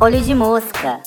Olho de mosca.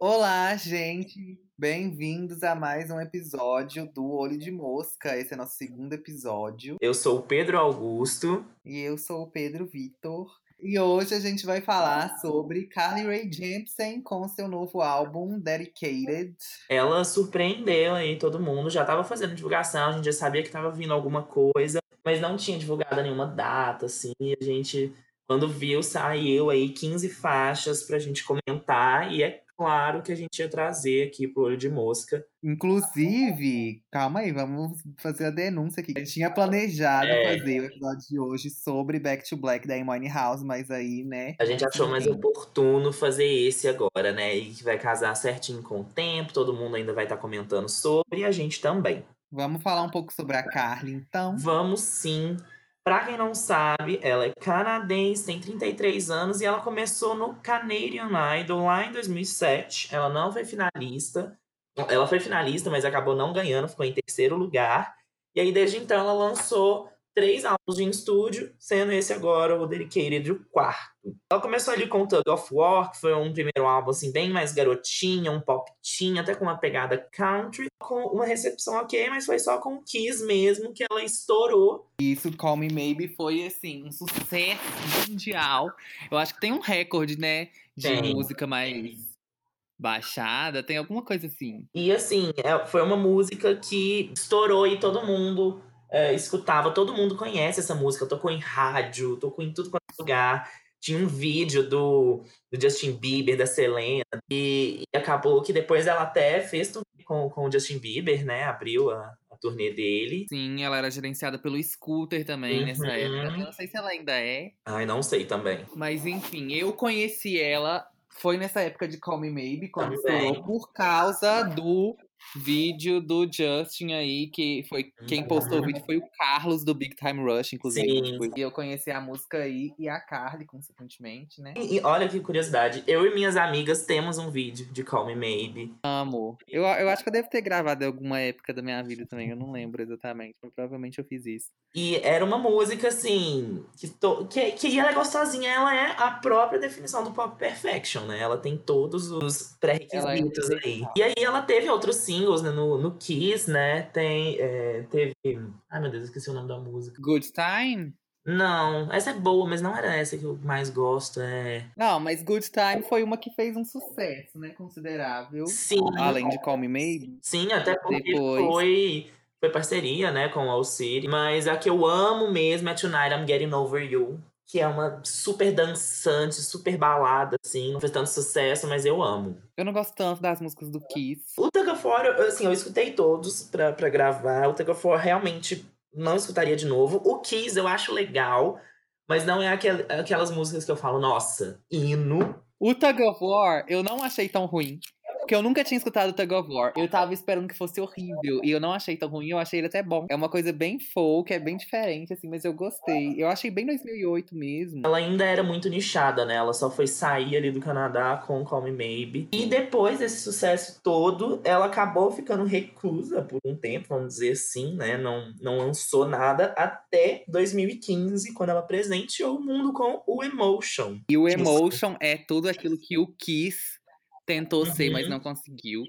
Olá, gente! Bem-vindos a mais um episódio do Olho de Mosca. Esse é nosso segundo episódio. Eu sou o Pedro Augusto. E eu sou o Pedro Vitor. E hoje a gente vai falar sobre Carly Rae Jepsen com seu novo álbum Dedicated. Ela surpreendeu aí todo mundo, já tava fazendo divulgação, a gente já sabia que tava vindo alguma coisa, mas não tinha divulgado nenhuma data, assim, e a gente, quando viu, saiu aí 15 faixas pra gente comentar, e é claro que a gente ia trazer aqui pro Olho de Mosca. Inclusive, calma aí, vamos fazer a denúncia aqui. A gente tinha planejado É. fazer o episódio de hoje sobre Back to Black da Amy House, mas aí, né? A gente achou mais oportuno fazer esse agora, né? E que vai casar certinho com o tempo, todo mundo ainda vai estar comentando sobre, e a gente também. Vamos falar um pouco sobre a Carly, então. Vamos sim. Pra quem não sabe, ela é canadense, tem 33 anos e ela começou no Canadian Idol lá em 2007. Ela não foi finalista. Ela foi finalista, mas acabou não ganhando, ficou em terceiro lugar. E aí, desde então, ela lançou três álbuns em estúdio, sendo esse agora o Dedicated, o quarto. Ela começou ali com o Tug of War, que foi um primeiro álbum assim, bem mais garotinha, um pop teen, até com uma pegada country, com uma recepção ok, mas foi só com o Kiss mesmo que ela estourou. Isso, Call Me Maybe, foi, assim, um sucesso mundial. Eu acho que tem um recorde, né, de Tem. música mais baixada. Tem alguma coisa assim. E assim, é- foi uma música que estourou e todo mundo é, escutava, todo mundo conhece essa música, tocou em rádio, tocou em tudo quanto é lugar. Tinha um vídeo do, do Justin Bieber, da Selena, e, e acabou que depois ela até fez tudo com, com o Justin Bieber, né? Abriu a, a turnê dele. Sim, ela era gerenciada pelo Scooter também nessa Uhum. época. Eu não sei se ela ainda é. Ai, não sei também. Mas enfim, eu conheci ela. Foi nessa época de Call Me Maybe, quando estourou, por causa do vídeo do Justin aí, que foi quem postou o vídeo foi o Carlos do Big Time Rush, inclusive. Sim. E eu conheci a música aí e a Carly, consequentemente, né? E, e olha que curiosidade, eu e minhas amigas temos um vídeo de Call Me Maybe. Amo. Eu, eu acho que eu devo ter gravado em alguma época da minha vida também, eu não lembro exatamente, mas provavelmente eu fiz isso. E era uma música, assim, que, to- que, que ela é gostosinha. Ela é a própria definição do pop perfection, né? Ela tem todos os pré-requisitos Ela é aí. E aí ela teve outros singles né, no, no Kiss, né? Tem, é, teve... Ai, meu Deus, esqueci o nome da música. Good Time? Não, essa é boa, mas não era essa que eu mais gosto. É... Não, mas Good Time foi uma que fez um sucesso, né? Considerável. Sim, Além de Call Me Maybe. sim, até porque Depois. foi... Foi parceria, né, com o All City. Mas a que eu amo mesmo é Tonight I'm Getting Over You. Que é uma super dançante, super balada, assim. Não fez tanto sucesso, mas eu amo. Eu não gosto tanto das músicas do Kiss. O Tug of War, assim, eu escutei todos pra, pra gravar. O Tug of War realmente não escutaria de novo. O Kiss eu acho legal, mas não é aquel- aquelas músicas que eu falo, nossa, hino. O Tug of War, eu não achei tão ruim. Porque eu nunca tinha escutado o Tug of War. Eu tava esperando que fosse horrível. E eu não achei tão ruim, eu achei ele até bom. É uma coisa bem folk, é bem diferente, assim, mas eu gostei. Eu achei bem 2008 mesmo. Ela ainda era muito nichada, né? Ela só foi sair ali do Canadá com Call Me Maybe. E depois desse sucesso todo, ela acabou ficando reclusa por um tempo, vamos dizer assim, né? Não, não lançou nada até 2015, quando ela presenteou o mundo com o Emotion. E o Emotion é tudo aquilo que o Kiss tentou ser, mas Uhum. não conseguiu.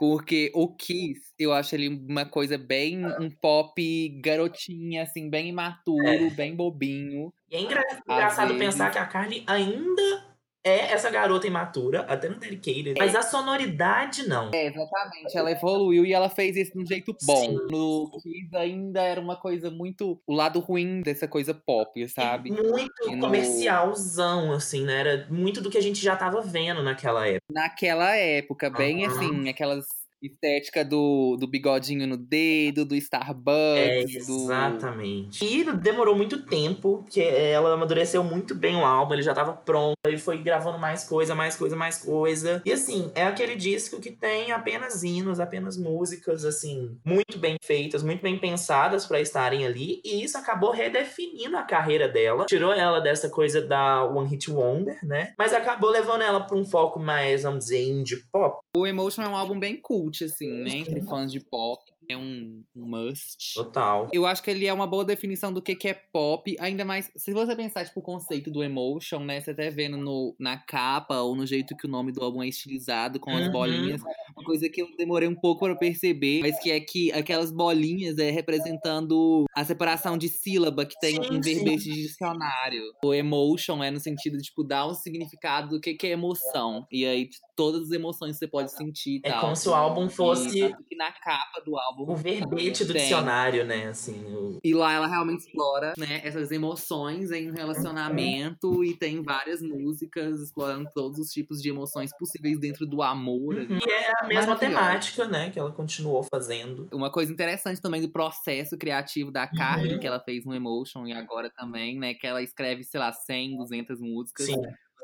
Porque o Kiss, eu acho ele uma coisa bem um pop garotinha, assim, bem imaturo, É. bem bobinho. E é engra- engraçado vezes- pensar que a Carly ainda é essa garota imatura, até no Dedicated. Mas a sonoridade, não. É, exatamente. Ela evoluiu e ela fez isso de um jeito bom. Sim. No Kiss ainda era uma coisa muito. O lado ruim dessa coisa pop, sabe? Muito E no- comercialzão, assim, né? Era muito do que a gente já tava vendo naquela época. Naquela época, bem Aham. assim, aquelas estética do, do bigodinho no dedo, do É, Starbucks, do. exatamente. E demorou muito tempo, que ela amadureceu muito bem o álbum, ele já tava pronto, ele foi gravando mais coisa, mais coisa, mais coisa. E assim, é aquele disco que tem apenas hinos, apenas músicas, assim, muito bem feitas, muito bem pensadas pra estarem ali, e isso acabou redefinindo a carreira dela, tirou ela dessa coisa da One Hit Wonder, né? Mas acabou levando ela pra um foco mais, vamos dizer, indie pop. O Emotion é um álbum bem cult, assim, né? Entre fãs de pop. é um, um must. Total. Eu acho que ele é uma boa definição do que, que é pop, ainda mais se você pensar, tipo, o conceito do emotion, né? Você até vendo no, na capa ou no jeito que o nome do álbum é estilizado com as Uhum. bolinhas. Uma coisa que eu demorei um pouco pra perceber, mas que é que aquelas bolinhas é representando a separação de sílaba que tem Sim, um sim. verbete de dicionário. O emotion é no sentido de, tipo, dar um significado do que, que é emoção. E aí, todas as emoções que você pode sentir É tal. como se o álbum fosse que na capa do álbum o verbete do tem. dicionário, né? Assim, o- E lá ela realmente explora, né, essas emoções em um relacionamento e tem várias músicas explorando todos os tipos de emoções possíveis dentro do amor. ali. E é a mesma temática, né? Que ela continuou fazendo. Uma coisa interessante também do processo criativo da Carly, que ela fez no Emotion e agora também, né, que ela escreve, sei lá, 100, 200 músicas Sim.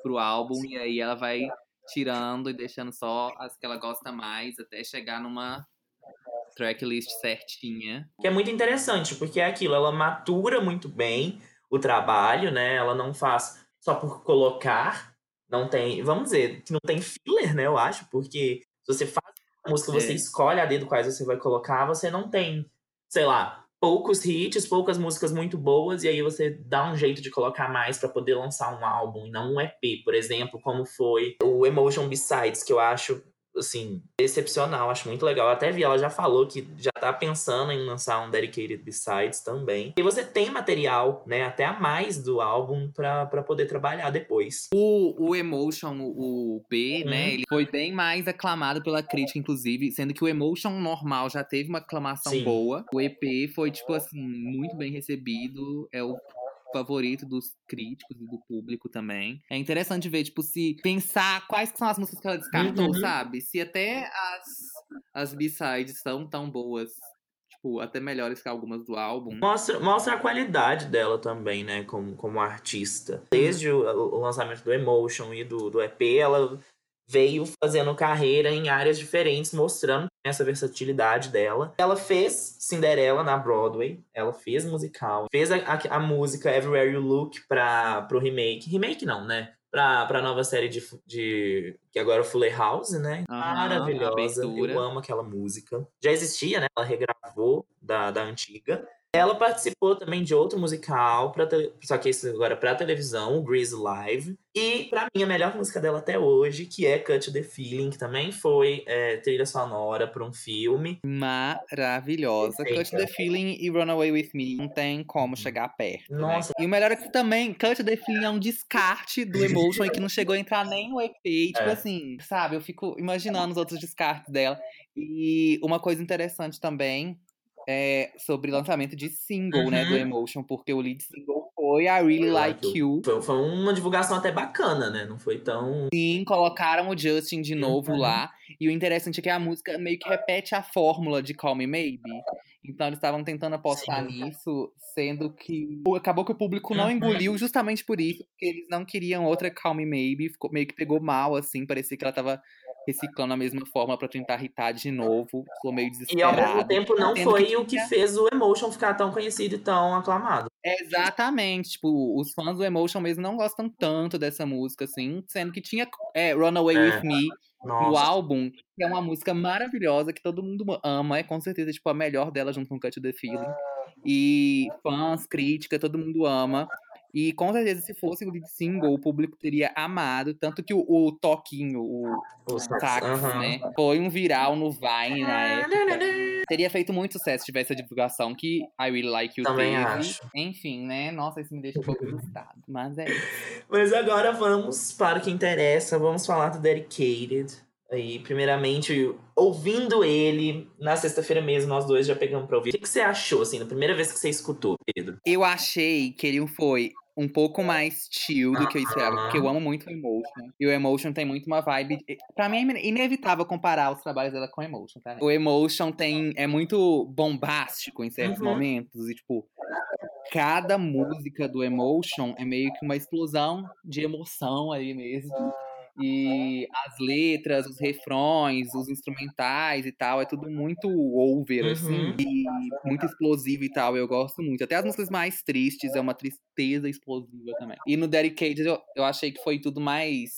pro álbum e aí ela vai tirando e deixando só as que ela gosta mais até chegar numa tracklist certinha. Que é muito interessante, porque é aquilo, ela matura muito bem o trabalho, né? Ela não faz só por colocar. Não tem, vamos dizer, que não tem filler, né? Eu acho, porque se você faz a música, você É. escolhe a dedo quais você vai colocar, você não tem, sei lá, poucos hits, poucas músicas muito boas, e aí você dá um jeito de colocar mais pra poder lançar um álbum, e não um EP, por exemplo, como foi o Emotion Besides, que eu acho assim, excepcional, acho muito legal. Eu até vi, ela já falou que já tá pensando em lançar um Dedicated Besides também. E você tem material, né, até a mais do álbum pra, pra poder trabalhar depois. O, o Emotion, o, o B, Hum. né, ele foi bem mais aclamado pela crítica, inclusive, sendo que o Emotion normal já teve uma aclamação Sim. boa. O EP foi, tipo assim, muito bem recebido. É o favorito dos críticos e do público também. É interessante ver, tipo, se pensar quais são as músicas que ela descartou, Uhum. sabe? Se até as, as B-sides são tão boas, tipo, até melhores que algumas do álbum. Mostra, mostra a qualidade dela também, né, como, como artista. Desde o, o lançamento do Emotion e do, do EP, ela veio fazendo carreira em áreas diferentes, mostrando essa versatilidade dela. Ela fez Cinderela na Broadway, ela fez musical, fez a, a, a música Everywhere You Look para pro remake. Remake não, né? Pra, pra nova série de, de. que agora é o Fuller House, né? Maravilhosa. Eu amo aquela música. Já existia, né? Ela regravou da, da antiga. Ela participou também de outro musical, pra tele- só que esse agora pra televisão, o Grease Live. E pra mim, a melhor música dela até hoje, que é Cut the Feeling, que também foi é, trilha sonora pra um filme. Maravilhosa. Cut Perfeita. the Feeling e Run Away With Me não tem como chegar perto. né? Nossa. E o melhor é que também, Cut the Feeling é um descarte do Emotion e que não chegou a entrar nem no EP. Tipo É. assim, sabe? Eu fico imaginando os outros descartes dela. E uma coisa interessante também é sobre lançamento de single, né? Uhum. Do Emotion, porque o lead single foi I Really Like You. Foi, foi uma divulgação até bacana, né? Não foi tão. Sim, colocaram o Justin de novo Uhum. lá. E o interessante é que a música meio que repete a fórmula de Call Me Maybe. Então eles estavam tentando apostar Sim. nisso, sendo que acabou que o público não Uhum. engoliu justamente por isso, porque eles não queriam outra Call Me Maybe. Ficou, meio que pegou mal, assim, parecia que ela tava reciclando a mesma forma pra tentar irritar de novo. Ficou meio E ao desesperado. mesmo tempo não Sendo foi que o que fez o Emotion ficar tão conhecido e tão aclamado. Exatamente, tipo, os fãs do Emotion mesmo não gostam tanto dessa música, assim, sendo que tinha é, Runaway É. With Me, no Nossa. álbum, que é uma música maravilhosa que todo mundo ama, é com certeza tipo a melhor dela junto com Cut the Feeling. E fãs, crítica, todo mundo ama. E com certeza se fosse o lead single, o público teria amado, tanto que o, o toquinho, o O sax, Aham. né, foi um viral no Vine na época. Teria feito muito sucesso se tivesse a divulgação que I Really Like You Também teve. acho. Enfim, né? Nossa, isso me deixa um pouco frustrado. Mas é isso. Mas agora vamos para o que interessa, vamos falar do Dedicated. Aí, primeiramente, ouvindo ele, na sexta-feira mesmo, nós dois já pegamos pra ouvir. O que, que você achou, assim, na primeira vez que você escutou, Pedro? Eu achei que ele foi um pouco mais chill do que eu esperava, porque eu amo muito o Emotion. E o Emotion tem muito uma vibe. Pra mim é inevitável comparar os trabalhos dela com o Emotion, tá? O Emotion tem, é muito bombástico em certos Uhum. momentos. E, tipo, cada música do Emotion é meio que uma explosão de emoção aí mesmo. E as letras, os refrões, os instrumentais e tal, é tudo muito over, Uhum. assim, e muito explosivo e tal. Eu gosto muito. Até as músicas mais tristes é uma tristeza explosiva também. E no Dedicated eu, eu achei que foi tudo mais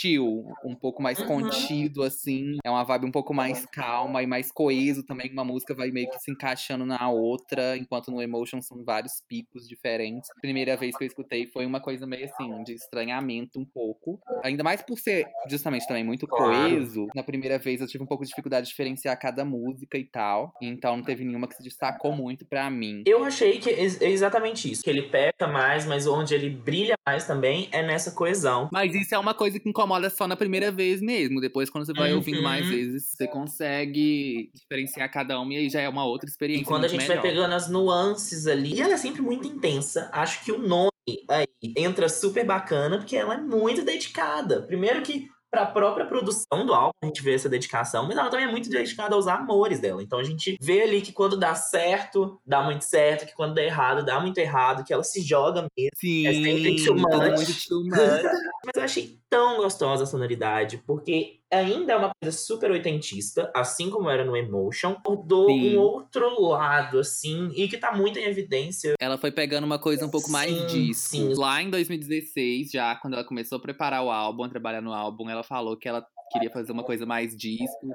chill, um pouco mais Uhum. contido, assim. É uma vibe um pouco mais calma e mais coeso também. Uma música vai meio que se encaixando na outra, enquanto no Emotion são vários picos diferentes. Primeira vez que eu escutei foi uma coisa meio assim, de estranhamento um pouco. Ainda mais por ser justamente também muito coeso. Na primeira vez eu tive um pouco de dificuldade de diferenciar cada música e tal. Então não teve nenhuma que se destacou muito pra mim. Eu achei que é é exatamente isso. Que ele peca mais, mas onde ele brilha mais também é nessa coesão. Mas isso é uma coisa que incomoda só na primeira vez mesmo. Depois, quando você vai Uhum. ouvindo mais vezes, você consegue diferenciar cada um e aí já é uma outra experiência. E quando a gente melhor. vai pegando as nuances ali. E ela é sempre muito intensa. Acho que o nome aí entra super bacana, porque ela é muito dedicada. Primeiro que pra própria produção do álbum a gente vê essa dedicação, mas ela também é muito dedicada aos amores dela. Então a gente vê ali que quando dá certo, dá muito certo, que quando dá errado, dá muito errado, que ela se joga mesmo. Sim, É sempre too much. muito too much. Mas eu achei tão gostosa a sonoridade, porque ainda é uma coisa super oitentista, assim como era no Emotion, abordou Sim. um outro lado, assim, e que tá muito em evidência. Ela foi pegando uma coisa um pouco mais Sim, disco. sim. Lá em 2016, já quando ela começou a preparar o álbum, a trabalhar no álbum, ela falou que ela queria fazer uma coisa mais disco,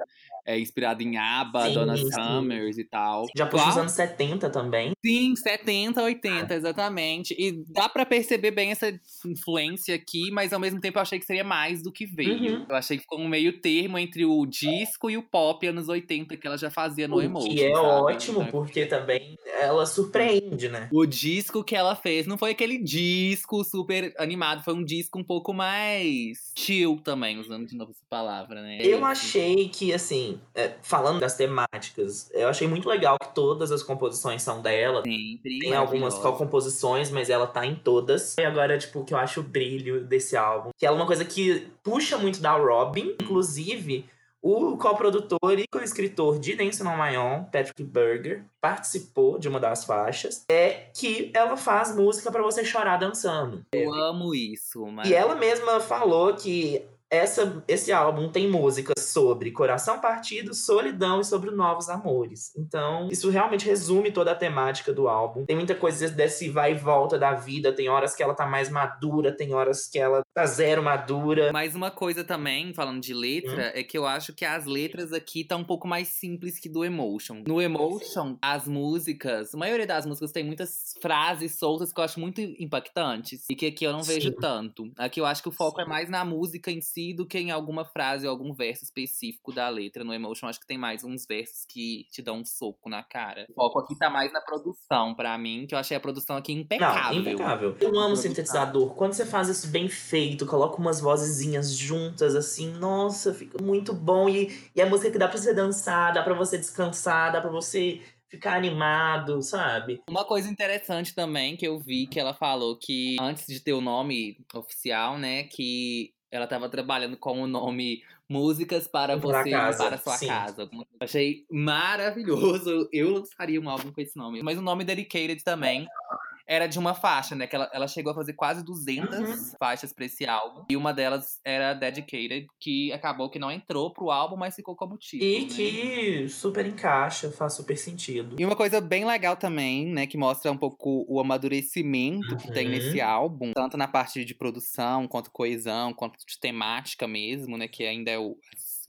é, inspirada em ABBA, Sim, Donna sim. Summers e tal. Já puxa os anos 70 também. Sim, 70, 80, exatamente. E dá pra perceber bem essa influência aqui, mas ao mesmo tempo eu achei que seria mais do que veio. Uhum. Eu achei que ficou um meio termo entre o disco e o pop anos 80 que ela já fazia no o Emotion. que é sabe? ótimo, Então, porque também ela surpreende, né? O disco que ela fez não foi aquele disco super animado, foi um disco um pouco mais chill também, usando de novo essa palavra, né? Eu achei que, assim, é, falando das temáticas, eu achei muito legal que todas as composições são dela. Sempre Tem algumas co-composições, mas ela tá em todas. E agora, tipo, o que eu acho o brilho desse álbum. Que é uma coisa que puxa muito da Robin. Inclusive, o co-produtor e co-escritor de Dancing on My Own, Patrick Berger, participou de uma das faixas. É que ela faz música pra você chorar dançando. Eu amo isso, mas E ela mesma falou que essa, esse álbum tem músicas sobre coração partido, solidão e sobre novos amores. Então, isso realmente resume toda a temática do álbum. Tem muita coisa desse vai e volta da vida. Tem horas que ela tá mais madura, tem horas que ela tá zero madura. Mais uma coisa também, falando de letra, é que eu acho que as letras aqui estão um pouco mais simples que do Emotion. No Emotion, as músicas, a maioria das músicas tem muitas frases soltas que eu acho muito impactantes e que aqui eu não vejo Sim. tanto. Aqui eu acho que o foco é mais na música em si do que em alguma frase ou algum verso específico da letra. No Emotion, acho que tem mais uns versos que te dão um soco na cara. O foco aqui tá mais na produção, pra mim, que eu achei a produção aqui impecável. Não, impecável. Eu amo sintetizador. Quando você faz isso bem feito, coloca umas vozezinhas juntas, assim, nossa, fica muito bom. E, e a música que dá pra você dançar, dá pra você descansar, dá pra você ficar animado, sabe? Uma coisa interessante também que eu vi que ela falou que antes de ter o nome oficial, né, que ela tava trabalhando com o nome Músicas para Para você casa, para sua sim. casa. Achei maravilhoso. Eu lançaria um álbum com esse nome. Mas o nome Dedicated também era de uma faixa, né? Que ela, ela chegou a fazer quase 200 Uhum. faixas pra esse álbum. E uma delas era Dedicated, que acabou que não entrou pro álbum, mas ficou como título. E né? que super encaixa, faz super sentido. E uma coisa bem legal também, né, que mostra um pouco o amadurecimento que tem Uhum. nesse álbum, tanto na parte de produção, quanto coesão, quanto de temática mesmo, né, que ainda é o,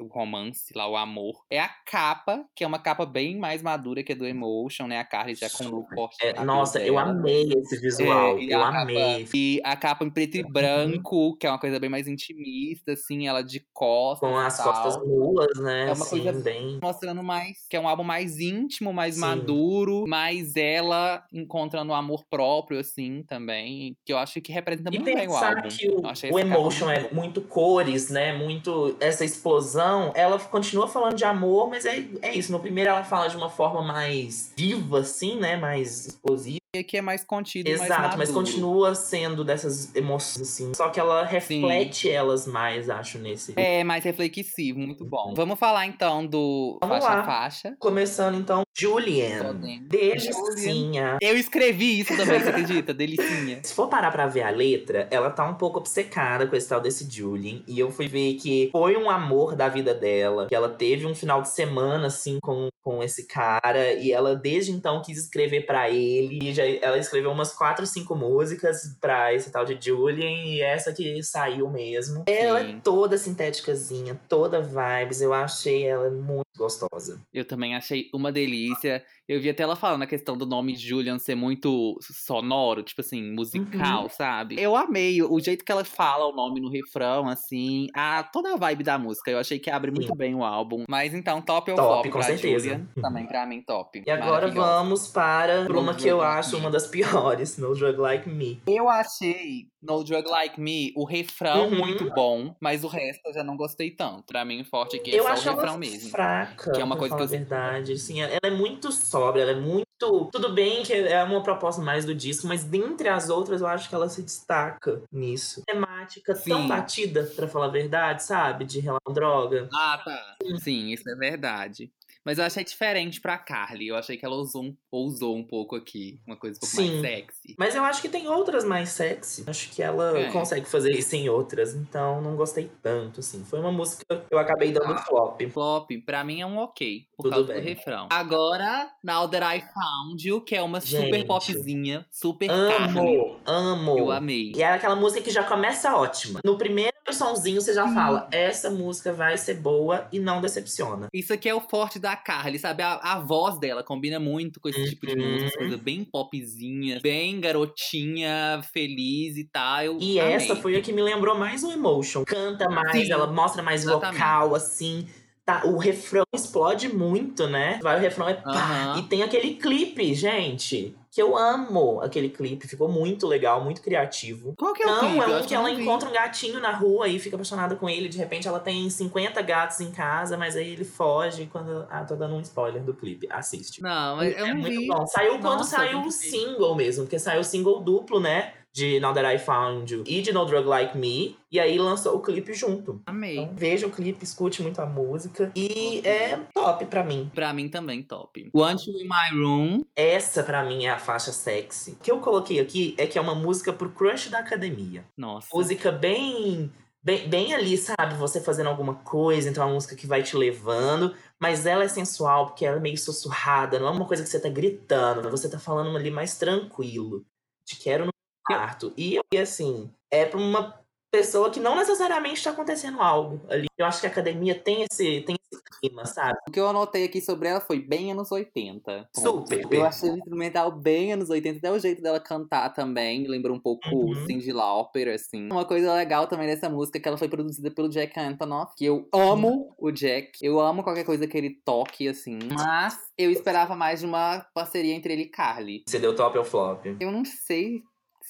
o romance lá, o amor. É a capa, que é uma capa bem mais madura que a do Emotion, né, a Carly já com o look forte. É, nossa, eu amei esse visual. É, eu capa- amei. E a capa em preto e branco, que é uma coisa bem mais intimista, assim, ela de costas. Com as tal. costas nuas, né? É uma assim, coisa bem. mostrando mais que é um álbum mais íntimo, mais Sim. maduro, mais ela encontrando o amor próprio, assim, também. Que eu acho que representa E muito bem o álbum. que o, o Emotion é muito cores, né? Muito essa explosão. Ela continua falando de amor, mas é, é isso. No primeiro ela fala de uma forma mais viva, assim, né? Mais explosiva. E aqui é mais contido, mais Exato, mas maduro. continua sendo dessas emoções, assim. Só que ela reflete elas mais, acho, nesse. É mais reflexivo, muito bom. Vamos falar então do Vamos faixa lá. faixa. Começando então, Julian. Delicinha. Eu escrevi isso também, você acredita? Delicinha. Se for parar pra ver a letra, ela tá um pouco obcecada com esse tal desse Julian. E eu fui ver que foi um amor da vida vida dela, que ela teve um final de semana, assim, com, com esse cara, e ela desde então quis escrever para ele, e já, ela escreveu umas quatro, cinco músicas pra esse tal de Julian, e essa que saiu mesmo. Ela é toda sintéticazinha, toda vibes, eu achei ela muito gostosa. Eu também achei uma delícia. Eu vi até ela falando a questão do nome Julian ser muito sonoro, tipo assim, musical, Uhum. sabe? Eu amei o jeito que ela fala o nome no refrão, assim, a, toda a vibe da música. Eu achei que abre muito Sim. bem o álbum. Mas então, top ou Top, flop com pra certeza. Julian? Também pra mim, top. E agora vamos para uma que eu Like acho uma das piores, No Drug Like Me. Eu achei No Drug Like Me o refrão Uhum. muito bom, mas o resto eu já não gostei tanto. Pra mim, o forte aqui é eu só acho o refrão ela mesmo. fraca, Que é uma coisa que falar eu a verdade. Assim, ela é muito sóbria, ela é muito... Tudo bem que é uma proposta mais do disco, mas dentre as outras eu acho que ela se destaca nisso. Temática tão Sim. batida, pra falar a verdade, sabe? De relação à droga. Ah, tá. Sim, isso é verdade. Mas eu achei diferente pra Carly. Eu achei que ela usou um, ousou um pouco aqui. Uma coisa um pouco Sim. mais sexy. Mas eu acho que tem outras mais sexy. Acho que ela É. consegue fazer isso em outras, então não gostei tanto, assim. Foi uma música que eu acabei dando Ah. flop. Flop, pra mim é um ok. Por Tudo causa bem. do refrão. Agora, Now That I Found You, que é uma super Gente. popzinha. Super Carly. Amo, amo. Eu amei. E é aquela música que já começa ótima. No primeiro sonzinho você já Sim. fala, essa música vai ser boa e não decepciona. Isso aqui é o forte da Carly, sabe? A, a voz dela combina muito com esse tipo de Uhum. música, coisa bem popzinha, bem garotinha, feliz e tal. E amei. essa foi a que me lembrou mais o Emotion. Canta mais, Sim, ela mostra mais exatamente. vocal, assim. Tá, o refrão explode muito, né? Vai, o refrão é pá. Aham. E tem aquele clipe, gente. Que eu amo aquele clipe. Ficou muito legal, muito criativo. Qual que é o Não, clipe? é Eu um que ela não vi. encontra um gatinho na rua e fica apaixonada com ele. De repente ela tem 50 gatos em casa, mas aí ele foge quando. Ah, tô dando um spoiler do clipe. Assiste. Não, mas eu é não muito vi. bom. Saiu quando Nossa, saiu tem o ver. single mesmo, porque saiu o single duplo, né? De Now That I Found You e de No Drug Like Me. E aí lançou o clipe junto. Amei. Então veja o clipe, escute muito a música. E é top pra mim. Pra mim também, top. Want You In My Room. Essa pra mim é a faixa sexy. O que eu coloquei aqui é que é uma música pro crush da academia. Nossa. Música bem, bem, bem ali, sabe? Você fazendo alguma coisa, então é uma música que vai te levando. Mas ela é sensual, porque ela é meio sussurrada, não é uma coisa que você tá gritando, você tá falando ali mais tranquilo. Te quero no quarto. E, e assim, é pra uma pessoa que não necessariamente tá acontecendo algo ali. Eu acho que a academia tem esse, tem esse clima, sabe? O que eu anotei aqui sobre ela foi bem anos 80. Super. Eu achei o instrumental bem anos 80, até o jeito dela cantar também, me lembrou um pouco Uhum. Cindy Lauper, assim. Uma coisa legal também dessa música é que ela foi produzida pelo Jack Antonoff, que eu amo o Jack. Eu amo qualquer coisa que ele toque, assim. Mas eu esperava mais de uma parceria entre ele e Carly. Você deu top ou flop? Eu não sei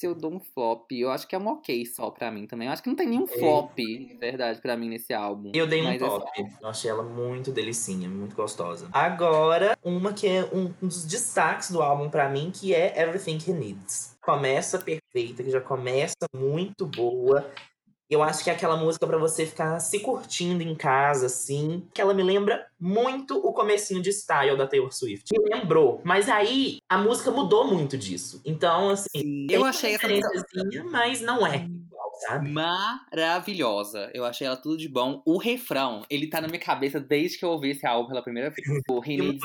se eu dou um flop. Eu acho que é um ok só pra mim também. Eu acho que não tem nenhum flop, de verdade, pra mim nesse álbum. Eu dei um Mas é top. Eu achei ela muito delicinha, muito gostosa. Agora, uma que é um, um dos destaques do álbum pra mim, que é Everything He Needs. Começa perfeita, que já começa muito boa. Eu acho que é aquela música pra você ficar se curtindo em casa, assim. Que ela me lembra muito o comecinho de Style da Taylor Swift. Me lembrou. Mas aí, a música mudou muito disso. Então, assim, Eu achei essa música mas não é igual, sabe? maravilhosa. Eu achei ela tudo de bom. O refrão, ele tá na minha cabeça desde que eu ouvi esse álbum pela primeira vez. O He-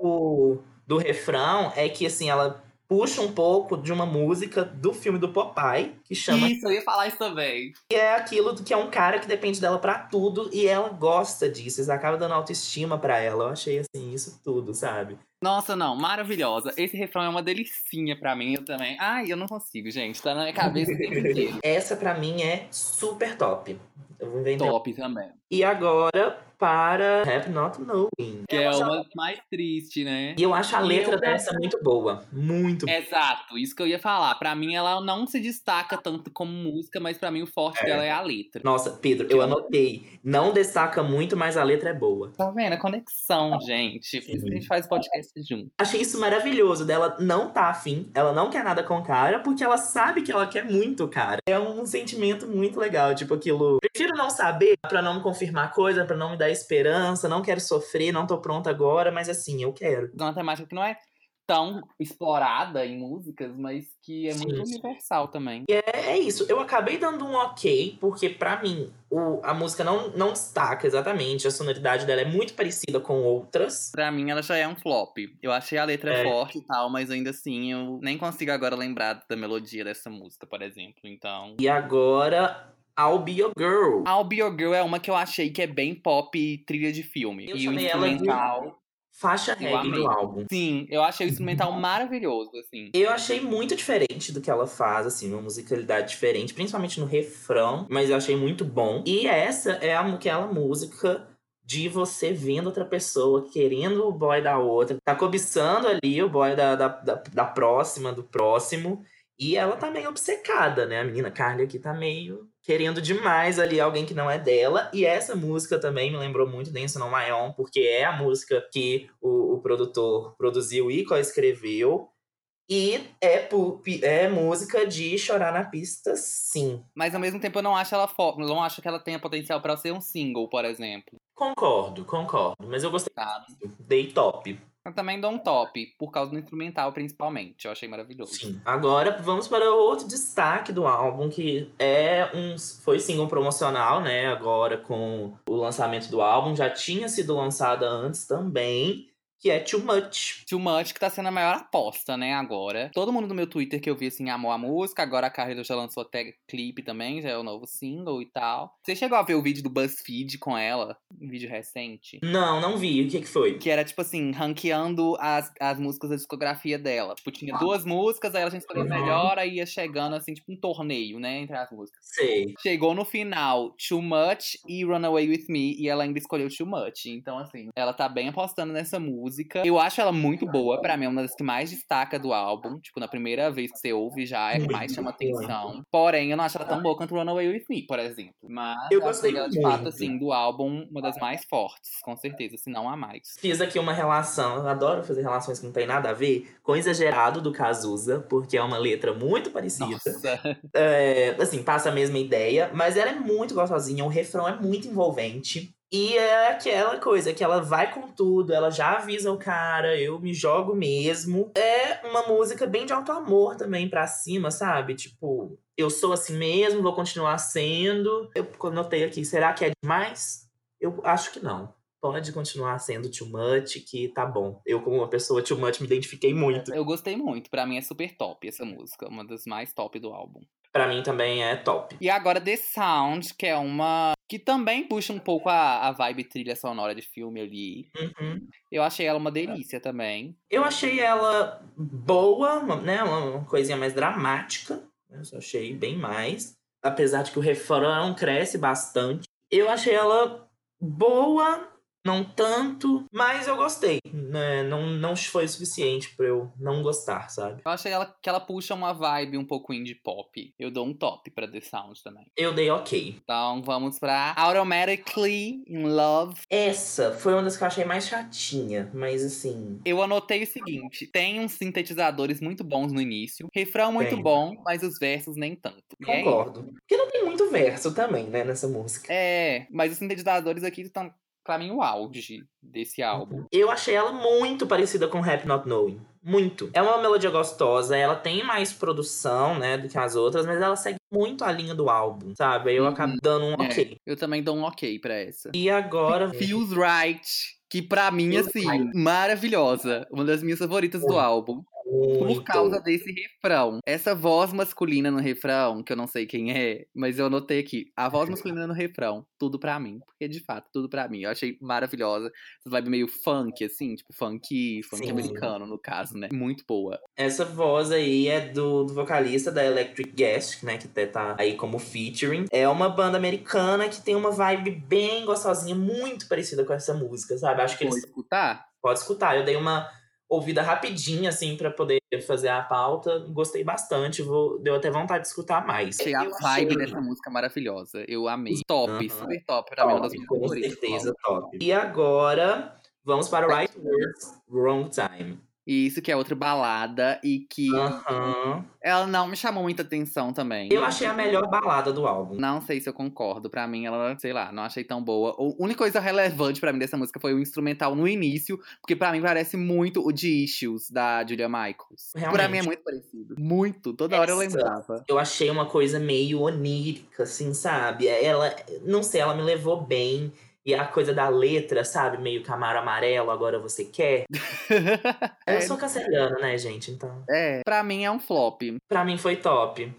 do, do refrão é que, assim, ela puxa um pouco de uma música do filme do Popeye, que chama Isso, eu ia falar isso também. que é aquilo que é um cara que depende dela pra tudo e ela gosta disso. Isso acaba dando autoestima pra ela. Eu achei, assim, isso tudo, sabe? Nossa, não, maravilhosa. Esse refrão é uma delicinha pra mim, eu também. Ai, eu não consigo, gente. Tá na minha cabeça o tempo inteiro. Essa, pra mim, é super top. Eu vou inventar. Top também. E agora, para Have Not Knowing. Que é uma mais triste, né? E eu acho a letra eu- dessa muito boa. Muito Exato, isso que eu ia falar. Pra mim, ela não se destaca tanto como música, mas pra mim o forte É. dela é a letra. Nossa, Pedro, eu anotei. Não destaca muito, mas a letra é boa. Tá vendo? A conexão, gente. Por isso que a gente faz podcast junto. Achei isso maravilhoso dela não tá afim, ela não quer nada com o cara, porque ela sabe que ela quer muito o cara. É um sentimento muito legal, tipo aquilo. Prefiro não saber pra não me confirmar coisa, pra não me dar esperança, não quero sofrer, não tô pronta agora, mas assim, eu quero. uma temática que não é tão explorada em músicas, mas que é muito Sim, sim. universal também. É, é isso. Eu acabei dando um ok, porque pra mim o, a música não, não destaca exatamente. A sonoridade dela é muito parecida com outras. Pra mim, ela já é um flop. Eu achei a letra É. forte e tal, mas ainda assim, eu nem consigo agora lembrar da melodia dessa música, por exemplo. Então. E agora, I'll Be Your Girl. I'll Be Your Girl é uma que eu achei que é bem pop trilha de filme. Eu e o instrumental. Faixa reggae do álbum. Sim, eu achei o instrumental maravilhoso, assim. Eu achei muito diferente do que ela faz, assim, uma musicalidade diferente, principalmente no refrão, mas eu achei muito bom. E essa é aquela música de você vendo outra pessoa, querendo o boy da outra, tá cobiçando ali o boy da, da, da, da próxima, do próximo, e ela tá meio obcecada, né? A menina Carly aqui tá meio querendo demais ali alguém que não é dela. E essa música também me lembrou muito Dance on My Own, porque é a música que o, o produtor produziu e co-escreveu. E é, é música de chorar na pista, sim. Mas ao mesmo tempo eu não acho ela fo... não acho que ela tenha potencial pra ser um single, por exemplo. Concordo, concordo. Mas eu gostei. Tá? Dei top. Eu também dou um top, por causa do instrumental, principalmente. Eu achei maravilhoso. Sim. Agora vamos para outro destaque do álbum, que é um. Foi single promocional, né? Agora com o lançamento do álbum. Já tinha sido lançada antes também. Que é Too Much. Too Much, que tá sendo a maior aposta, né, agora. Todo mundo no meu Twitter que eu vi, assim, amou a música. Agora a Carla já lançou até clipe também, já é o novo single e tal. Você chegou a ver o vídeo do BuzzFeed com ela? Um vídeo recente? Não, não vi. O que, que foi? Que era, tipo assim, ranqueando as, as músicas da discografia dela. Tipo, tinha duas músicas, aí ela tinha escolhido a Uhum. melhor, aí ia chegando, assim, tipo um torneio, né, entre as músicas. Sei. Chegou no final, Too Much e Runaway With Me, e ela ainda escolheu Too Much. Então, assim, ela tá bem apostando nessa música. Eu acho ela muito boa, pra mim é uma das que mais destaca do álbum. Tipo, na primeira vez que você ouve já é que mais chama atenção. Porém, eu não acho ela tão boa quanto Runaway With Me, por exemplo. Mas Eu gostei ela, de fato, assim, do álbum, uma das mais fortes, com certeza, se não a mais. Fiz aqui uma relação, eu adoro fazer relações que não tem nada a ver, com Exagerado do Cazuza, porque é uma letra muito parecida. Nossa. É, assim, passa a mesma ideia, mas ela é muito gostosinha, o refrão é muito envolvente. E é aquela coisa que ela vai com tudo, ela já avisa o cara, eu me jogo mesmo. É uma música bem de alto amor também pra cima, sabe? Tipo, eu sou assim mesmo, vou continuar sendo. Eu notei aqui, será que é demais? Eu acho que não. Pode continuar sendo too much, que tá bom. Eu, como uma pessoa too much, me identifiquei muito. Eu gostei muito. Pra mim é super top essa música. Uma das mais top do álbum. Pra mim também é top. E agora The Sound, que é uma. que também puxa um pouco a, a vibe trilha sonora de filme ali. Uhum. Eu achei ela uma delícia também. Eu achei ela boa, né? Uma coisinha mais dramática. Eu achei bem mais. Apesar de que o refrão cresce bastante. Eu achei ela boa, não tanto, mas eu gostei. Né? Não, não foi o suficiente pra eu não gostar, sabe? Eu achei ela, que ela puxa uma vibe um pouco indie pop. Eu dou um top pra The Sound também. Eu dei ok. Então vamos pra Automatically in Love. Essa foi uma das que eu achei mais chatinha, mas assim. Eu anotei o seguinte: tem uns sintetizadores muito bons no início, refrão muito Tem. bom, mas os versos nem tanto. É Concordo. Porque não tem muito verso também, né, nessa música. É, mas os sintetizadores aqui estão, pra mim, o auge desse álbum. Eu achei ela muito parecida com Rap Not Knowing. Muito. É uma melodia gostosa, ela tem mais produção, né, do que as outras, mas ela segue muito a linha do álbum, sabe? Aí eu Uhum. acabo dando um É, ok. eu também dou um ok pra essa. E agora. Feels Right, que pra mim, Feels assim, Right. maravilhosa. Uma das minhas favoritas do Muito. álbum. Muito. Por causa desse refrão. Essa voz masculina no refrão, que eu não sei quem é, mas eu anotei aqui. A voz masculina no refrão, tudo pra mim. Porque, de fato, tudo pra mim. Eu achei maravilhosa. Essa vibe meio funk, assim, tipo funk, funk Sim. americano, no caso, né? Muito boa. Essa voz aí é do, do vocalista da Electric Guest, né? Que até tá aí como featuring. É uma banda americana que tem uma vibe bem gostosinha, muito parecida com essa música, sabe? Acho que eles escutar? Pode escutar. Eu dei uma ouvida rapidinha, assim, pra poder fazer a pauta. Gostei bastante. Vou... Deu até vontade de escutar mais. Achei a vibe achei- dessa música maravilhosa. Eu amei. Top, Aham. super top. Pra mim, uma das Top, minhas com certeza álbum. top. E agora, vamos para o Right Words, Wrong Time. E isso que é outra balada e que Aham. ela não me chamou muita atenção também. Eu achei a melhor balada do álbum. Não sei se eu concordo. Pra mim, ela, sei lá, não achei tão boa. A única coisa relevante pra mim dessa música foi o instrumental no início, porque pra mim parece muito o de Issues da Julia Michaels. Pra Realmente. mim é muito parecido. Muito. Toda hora eu lembrava. Eu achei uma coisa meio onírica, assim, sabe? Ela, não sei, ela me levou bem. E a coisa da letra, sabe? Meio camaro amarelo, agora você quer. Eu sou canceriana, né, gente? Então, É, pra mim é um flop. pra mim foi top.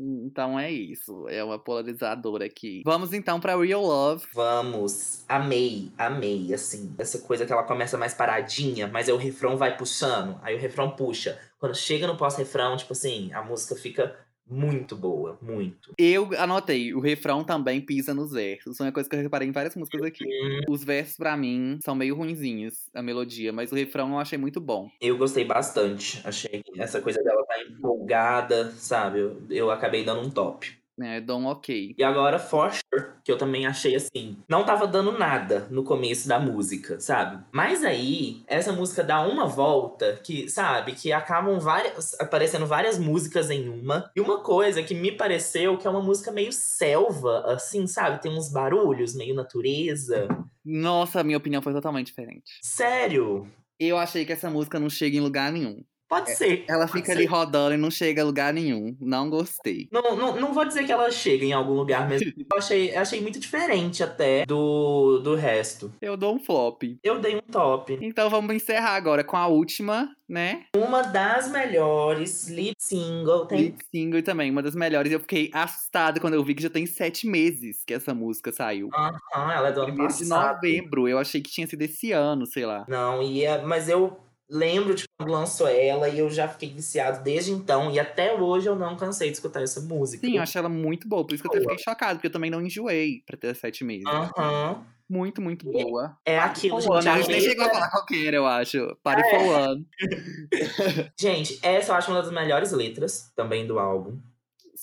Então é isso. É uma polarizadora aqui. Vamos então pra Real Love. Vamos. Amei, amei, assim. Essa coisa que ela começa mais paradinha, mas aí o refrão vai puxando. Aí o refrão puxa. Quando chega no pós-refrão, tipo assim, a música fica muito boa, muito. Eu anotei, o refrão também pisa nos versos. Uma coisa que eu reparei em várias músicas aqui. Os versos, pra mim, são meio ruinzinhos, a melodia, mas o refrão eu achei muito bom. Eu gostei bastante. Achei que essa coisa dela tá empolgada, sabe? Eu, eu acabei dando um top. É, dou um ok. E agora, For Sure, que eu também achei assim. Não tava dando nada no começo da música, sabe? Mas aí, essa música dá uma volta que, sabe, que acabam várias. aparecendo várias músicas em uma. E uma coisa que me pareceu que é uma música meio selva, assim, sabe? Tem uns barulhos, meio natureza. Nossa, a minha opinião foi totalmente diferente. Sério? Eu achei que essa música não chega em lugar nenhum. Pode ser. Ela pode fica ser. ali rodando e não chega a lugar nenhum. Não gostei. Não, não, não vou dizer que ela chega em algum lugar mesmo. Eu achei, achei muito diferente até do, do resto. Eu dou um flop. Eu dei um top. Então vamos encerrar agora com a última, né? Uma das melhores lead single. Tem Lead single também, uma das melhores. Eu fiquei assustada quando eu vi que já tem sete meses que essa música saiu. Aham, ela é do ano Primeiro de passado. novembro. Eu achei que tinha sido esse ano, sei lá. Não, e é- mas eu lembro de quando lançou ela e eu já fiquei viciado desde então. E até hoje eu não cansei de escutar essa música. Sim, eu achei ela muito boa. Por isso que eu até fiquei chocado, porque eu também não enjoei pra ter sete meses. Aham. Muito, muito boa. É aquilo, For One, gente. a gente nem chegou a falar qual que era, eu acho. Party É. for One. Gente, essa eu acho uma das melhores letras também do álbum.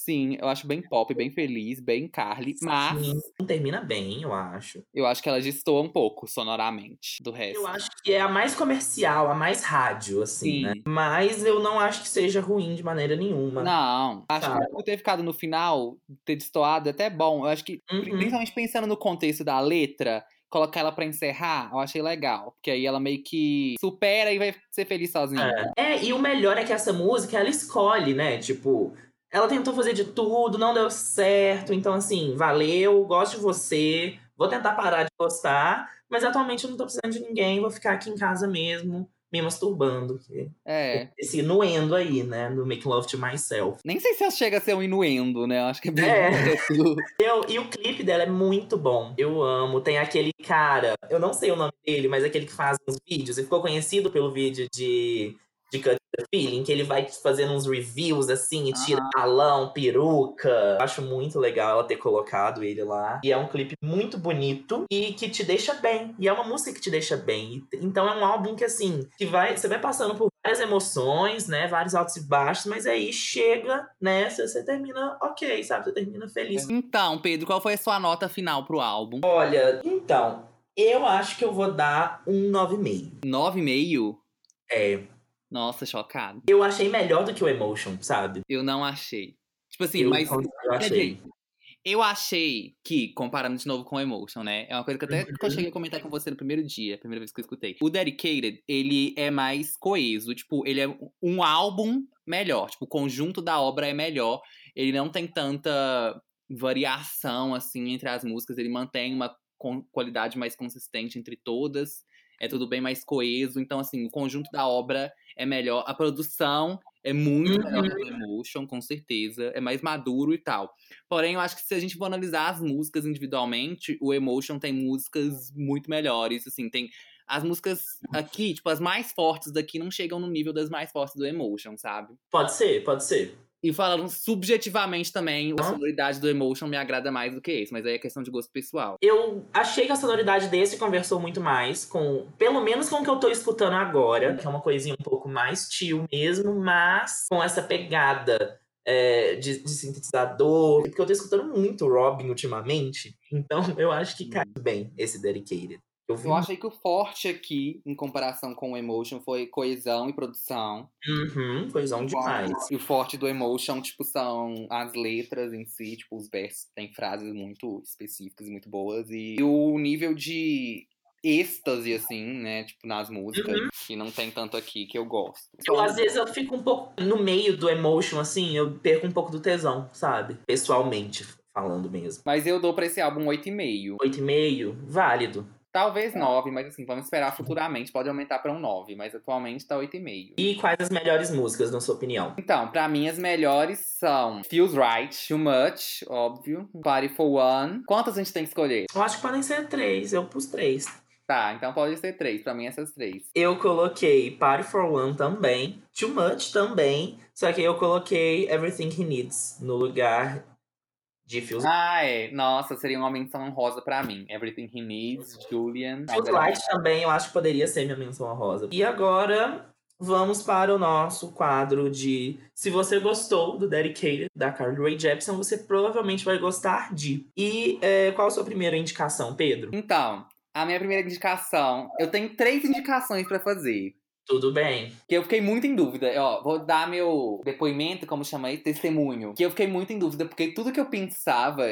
Sim, eu acho bem pop, bem feliz, bem Carly. Mas Sim, termina bem, eu acho. eu acho que ela destoa um pouco sonoramente do resto. Eu acho que é a mais comercial, a mais rádio, assim, Sim. né? Mas eu não acho que seja ruim de maneira nenhuma. Não, acho Sabe? que por ter ficado no final, ter destoado é até bom. Eu acho que, Uhum. principalmente pensando no contexto da letra, colocar ela pra encerrar, eu achei legal. Porque aí ela meio que supera e vai ser feliz sozinha. É. É, e o melhor é que essa música, ela escolhe, né? Tipo, ela tentou fazer de tudo, não deu certo. Então, assim, valeu, gosto de você. Vou tentar parar de gostar. Mas atualmente eu não tô precisando de ninguém. Vou ficar aqui em casa mesmo, me masturbando. que- É. Esse inuendo aí, né? No Make Love to Myself. Nem sei se ela chega a ser um inuendo, né? Eu acho que é bem É. Eu, e o clipe dela é muito bom. Eu amo. Tem aquele cara, eu não sei o nome dele, mas aquele que faz uns vídeos. Ele ficou conhecido pelo vídeo de, de Cut the Feeling, que ele vai fazendo uns reviews assim, e tira balão, peruca. Eu acho muito legal ela ter colocado ele lá. E é um clipe muito bonito e que te deixa bem. E é uma música que te deixa bem. Então é um álbum que, assim, que vai. Você vai passando por várias emoções, né? Vários altos e baixos, mas aí chega nessa, você termina ok, sabe? Você termina feliz. Então, Pedro, qual foi a sua nota final pro álbum? Olha, então, eu acho que eu vou dar um 9,5. 9,5? É. Nossa, chocado. Eu achei melhor do que o Emotion, sabe? Eu não achei. Tipo assim, eu, mas. eu achei. Eu achei que, comparando de novo com o Emotion, né? É uma coisa que até que eu cheguei a comentar com você no primeiro dia, a primeira vez que eu escutei. O Dedicated, ele é mais coeso. Tipo, ele é um álbum melhor. Tipo, o conjunto da obra é melhor. Ele não tem tanta variação, assim, entre as músicas. Ele mantém uma qualidade mais consistente entre todas. É tudo bem mais coeso. Então, assim, o conjunto da obra é melhor. A produção é muito Uhum. melhor que o Emotion, com certeza. É mais maduro e tal. Porém, eu acho que se a gente for analisar as músicas individualmente, o Emotion tem músicas muito melhores. Assim, tem. As músicas aqui, tipo, as mais fortes daqui não chegam no nível das mais fortes do Emotion, sabe? Pode ser, pode ser. E falando subjetivamente também, a sonoridade do Emotion me agrada mais do que esse, mas aí é questão de gosto pessoal. Eu achei que a sonoridade desse conversou muito mais com, pelo menos com o que eu tô escutando agora, que é uma coisinha um pouco mais chill mesmo, mas com essa pegada é, de, de sintetizador, porque eu tô escutando muito Robin ultimamente, então eu acho que cai bem esse Dedicated. Eu, vi Eu achei que o forte aqui, em comparação com o Emotion, foi coesão e produção. Uhum, coisão demais. E o forte do Emotion, tipo, são as letras em si, tipo, os versos têm frases muito específicas e muito boas. E o nível de êxtase, assim, né, tipo, nas músicas, que não tem tanto aqui, que eu gosto. Eu, às vezes eu fico um pouco no meio do emotion, assim, eu perco um pouco do tesão, sabe? Pessoalmente falando mesmo. Mas eu dou pra esse álbum 8,5. 8,5, válido. Talvez 9, mas assim, vamos esperar futuramente. Pode aumentar pra um 9, mas atualmente tá 8,5. E quais as melhores músicas, na sua opinião? Então, pra mim, as melhores são Feels Right, Too Much, óbvio. Party for One. Quantas a gente tem que escolher? Eu acho que podem ser três, eu pus três. Tá, então pode ser três. Pra mim, essas três. Eu coloquei Party for One também, Too Much também, só que eu coloquei Everything He Needs no lugar de Feels Ah, é. Nossa, seria uma menção honrosa pra mim. Everything He Needs, Julian. Feels Right também, eu acho que poderia ser minha menção honrosa. E agora, vamos para o nosso quadro de Se você gostou do Dedicated, da Carly Rae Jepsen, você provavelmente vai gostar de. E é, qual a sua primeira indicação, Pedro? Então, a minha primeira indicação. Eu tenho três indicações pra fazer. Tudo bem. Que eu fiquei muito em dúvida. Ó, vou dar meu depoimento, como chama aí, testemunho. Que eu fiquei muito em dúvida, porque tudo que eu pensava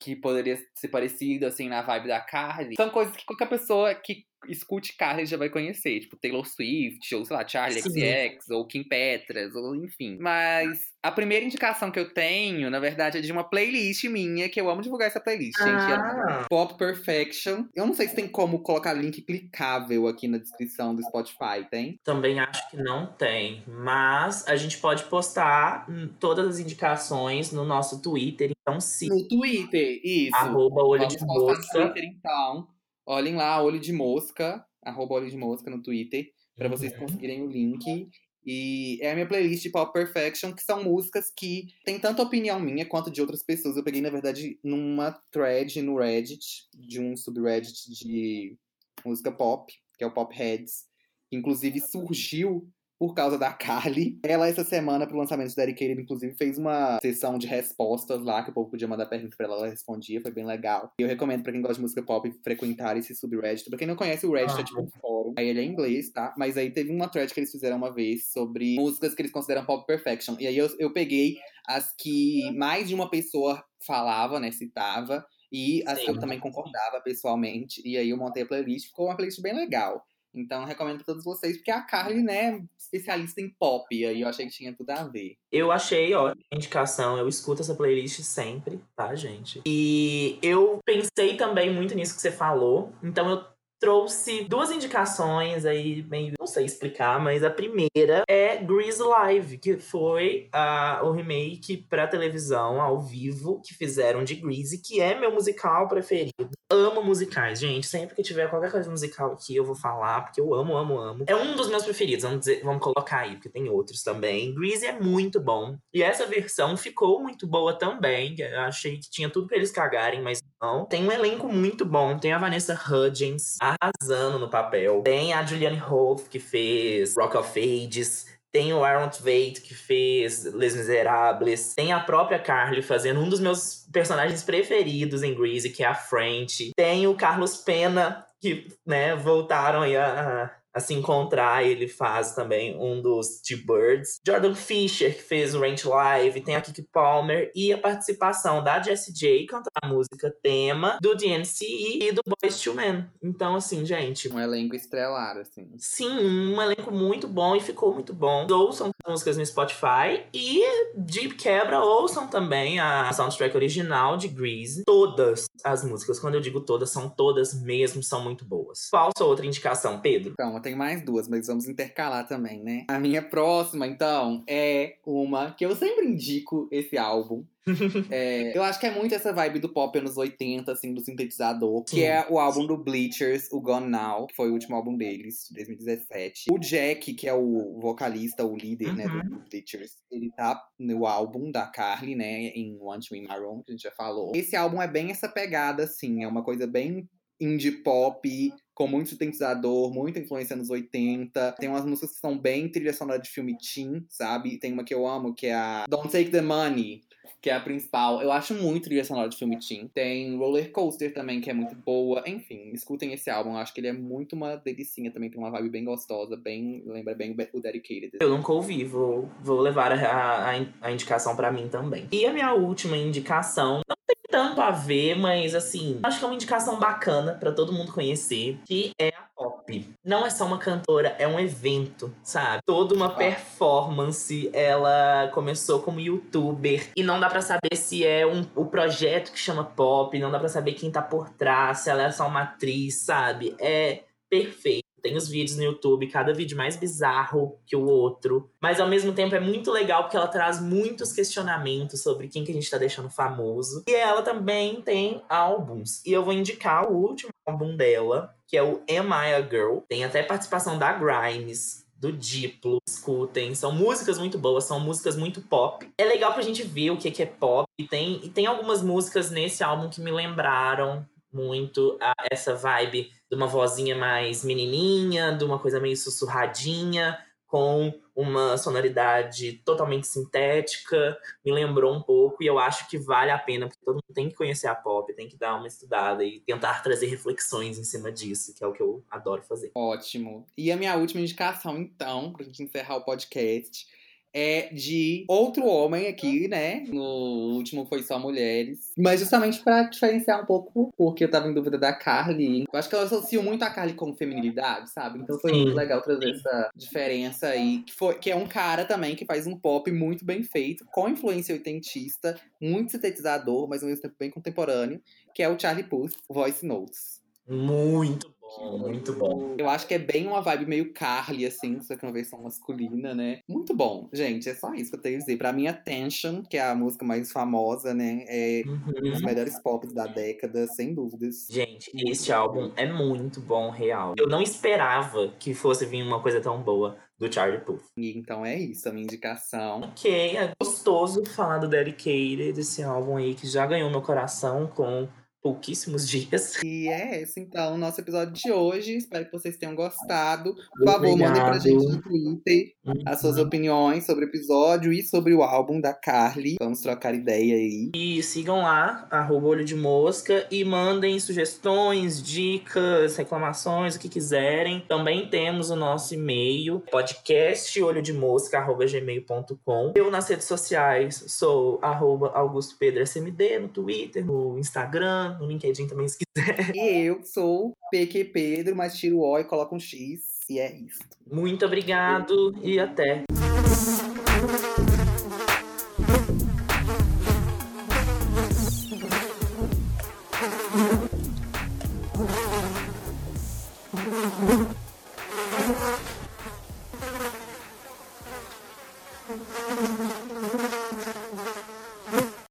que poderia ser parecido, assim, na vibe da Carly, são coisas que qualquer pessoa que escute Carly já vai conhecer. Tipo, Taylor Swift, ou sei lá, Charlie Sim. XX, ou Kim Petras, ou enfim. Mas a primeira indicação que eu tenho, na verdade, é de uma playlist minha, que eu amo divulgar essa playlist, gente. Ela Ah, Pop Perfection. Eu não sei se tem como colocar link clicável aqui na descrição do Spotify, tem? também acho que não tem. Mas a gente pode postar hum, todas as indicações no nosso Twitter. Então, sim. No Twitter, isso. Arroba olho Vamos de mosca. Twitter, então. Olhem lá, Olho de Mosca, arroba Olho de Mosca no Twitter, pra vocês Uhum. conseguirem o link. E é a minha playlist Pop Perfection, que são músicas que tem tanto opinião minha quanto de outras pessoas. Eu peguei, na verdade, numa thread no Reddit, de um subreddit de música pop, que é o Pop Heads, que inclusive surgiu por causa da Carly. Ela, essa semana, pro lançamento de Dedicated, inclusive, fez uma sessão de respostas lá, que o povo podia mandar pergunta pra ela, ela respondia, foi bem legal. E eu recomendo pra quem gosta de música pop frequentar esse subreddit. Pra quem não conhece, o Reddit Ah. é tipo um fórum. Aí ele é em inglês, tá? Mas aí teve uma thread que eles fizeram uma vez sobre músicas que eles consideram pop perfection. E aí eu, eu peguei as que mais de uma pessoa falava, né, citava. E as que eu Sim. também concordava pessoalmente. E aí eu montei a playlist, ficou uma playlist bem legal. Então recomendo pra todos vocês, porque a Carly, né, especialista em pop. Aí eu achei que tinha tudo a ver. Eu achei a indicação, eu escuto essa playlist sempre, tá, gente? E eu pensei também muito nisso que você falou, então eu trouxe duas indicações aí, meio, não sei explicar, mas a primeira é Grease Live, que foi ah, o remake pra televisão ao vivo que fizeram de Grease, que é meu musical preferido. Amo musicais, gente. Sempre que tiver qualquer coisa musical aqui, eu vou falar, porque eu amo, amo, amo. É um dos meus preferidos, vamos, dizer, vamos colocar aí, porque tem outros também. Grease é muito bom. E essa versão ficou muito boa também. Eu achei que tinha tudo pra eles cagarem, mas. Tem um elenco muito bom. Tem a Vanessa Hudgens arrasando no papel. Tem a Julianne Hough, que fez Rock of Ages. Tem o Aaron Tveit, que fez Les Miserables. Tem a própria Carly fazendo um dos meus personagens preferidos em Grease, que é a French. Tem o Carlos Pena, que, né, voltaram aí a, a se encontrar. Ele faz também um dos T-Birds. Jordan Fisher, que fez o Ranch Live. Tem a Kiki Palmer. E a participação da Jessie J cantando a música tema do DNCE e do Boys to Men. Então, assim, gente, Um elenco estrelar, assim. Sim, um elenco muito bom e ficou muito bom. Ouçam as músicas no Spotify e de quebra ouçam também a soundtrack original de Grease. Todas as músicas, quando eu digo todas, são todas mesmo, são muito boas. Qual a sua outra indicação, Pedro? Então, tenho mais duas, mas vamos intercalar também, né? A minha próxima, então, é uma que eu sempre indico esse álbum. É, eu acho que é muito essa vibe do pop anos 80, assim, do sintetizador. Que Sim. é o álbum do Bleachers, o Gone Now, que foi o último álbum deles, de 2017. O Jack, que é o vocalista, o líder, né, Uhum. do Bleachers, ele tá no álbum da Carly, né, em One to In My Room, que a gente já falou. Esse álbum é bem essa pegada, assim, é uma coisa bem indie pop, com muito sintetizador, muita influência nos 80. Tem umas músicas que são bem trilha sonora de filme teen, sabe? Tem uma que eu amo, que é a Don't Take the Money, que é a principal. Eu acho muito trilha sonora de filme teen. Tem Roller Coaster também, que é muito boa. Enfim, escutem esse álbum. Eu acho que ele é muito uma delicinha também. Tem uma vibe bem gostosa, bem lembra bem o Dedicated. Eu nunca ouvi, vou, vou levar a, a, a indicação para mim também. E a minha última indicação, não tem tanto a ver, mas assim, acho que é uma indicação bacana para todo mundo conhecer, que é a Pop. Não é só uma cantora, é um evento, sabe? Toda uma performance. Ela começou como youtuber e não dá para saber se é um, o projeto que chama Pop, não dá para saber quem tá por trás, se ela é só uma atriz, sabe? É perfeito. Tem os vídeos no YouTube, cada vídeo mais bizarro que o outro. Mas ao mesmo tempo é muito legal porque ela traz muitos questionamentos sobre quem que a gente tá deixando famoso. E ela também tem álbuns. E eu vou indicar o último álbum dela, que é o Am I a Girl? Tem até participação da Grimes, do Diplo, escutem. São músicas muito boas, são músicas muito pop. É legal pra gente ver o que é pop. E tem, e tem algumas músicas nesse álbum que me lembraram muito a essa vibe de uma vozinha mais menininha, de uma coisa meio sussurradinha, com uma sonoridade totalmente sintética, me lembrou um pouco e eu acho que vale a pena, porque todo mundo tem que conhecer a pop, tem que dar uma estudada e tentar trazer reflexões em cima disso, que é o que eu adoro fazer. Ótimo. E a minha última indicação, então, pra gente encerrar o podcast, é de outro homem aqui, né? No último foi só mulheres. Mas justamente para diferenciar um pouco, porque eu tava em dúvida da Carly. Eu acho que eu associo muito a Carly com feminilidade, sabe? Então foi Sim. muito legal trazer essa diferença aí. Que, foi, que é um cara também que faz um pop muito bem feito, com influência oitentista, muito sintetizador, mas ao mesmo tempo bem contemporâneo, que é o Charlie Puth, Voice Notes. Muito bom, muito bom. Eu acho que é bem uma vibe meio Carly, assim, só que uma versão masculina, né? Muito bom, gente. É só isso que eu tenho a dizer. Pra mim, Attention, que é a música mais famosa, né? É uhum. um dos melhores pops da década, sem dúvidas. Gente, este álbum é muito bom, real. Eu não esperava que fosse vir uma coisa tão boa do Charlie Puth. E então é isso, a minha indicação. Ok, é gostoso falar do Dedicated, esse álbum aí que já ganhou meu coração com pouquíssimos dias. E é esse, então, o nosso episódio de hoje. Espero que vocês tenham gostado. Por favor, Obrigado. mandem pra gente no Twitter uhum. as suas opiniões sobre o episódio e sobre o álbum da Carly. Vamos trocar ideia aí. E sigam lá, arroba olho de mosca, e mandem sugestões, dicas, reclamações, o que quiserem. Também temos o nosso e-mail, podcast olho de mosca, arroba gmail.com. Eu nas redes sociais sou arroba Augusto Pedro SMD, no Twitter, no Instagram, no LinkedIn também, se quiser. E eu sou PQ Pedro, mas tiro o O e coloco um X. E é isso. Muito obrigado e até.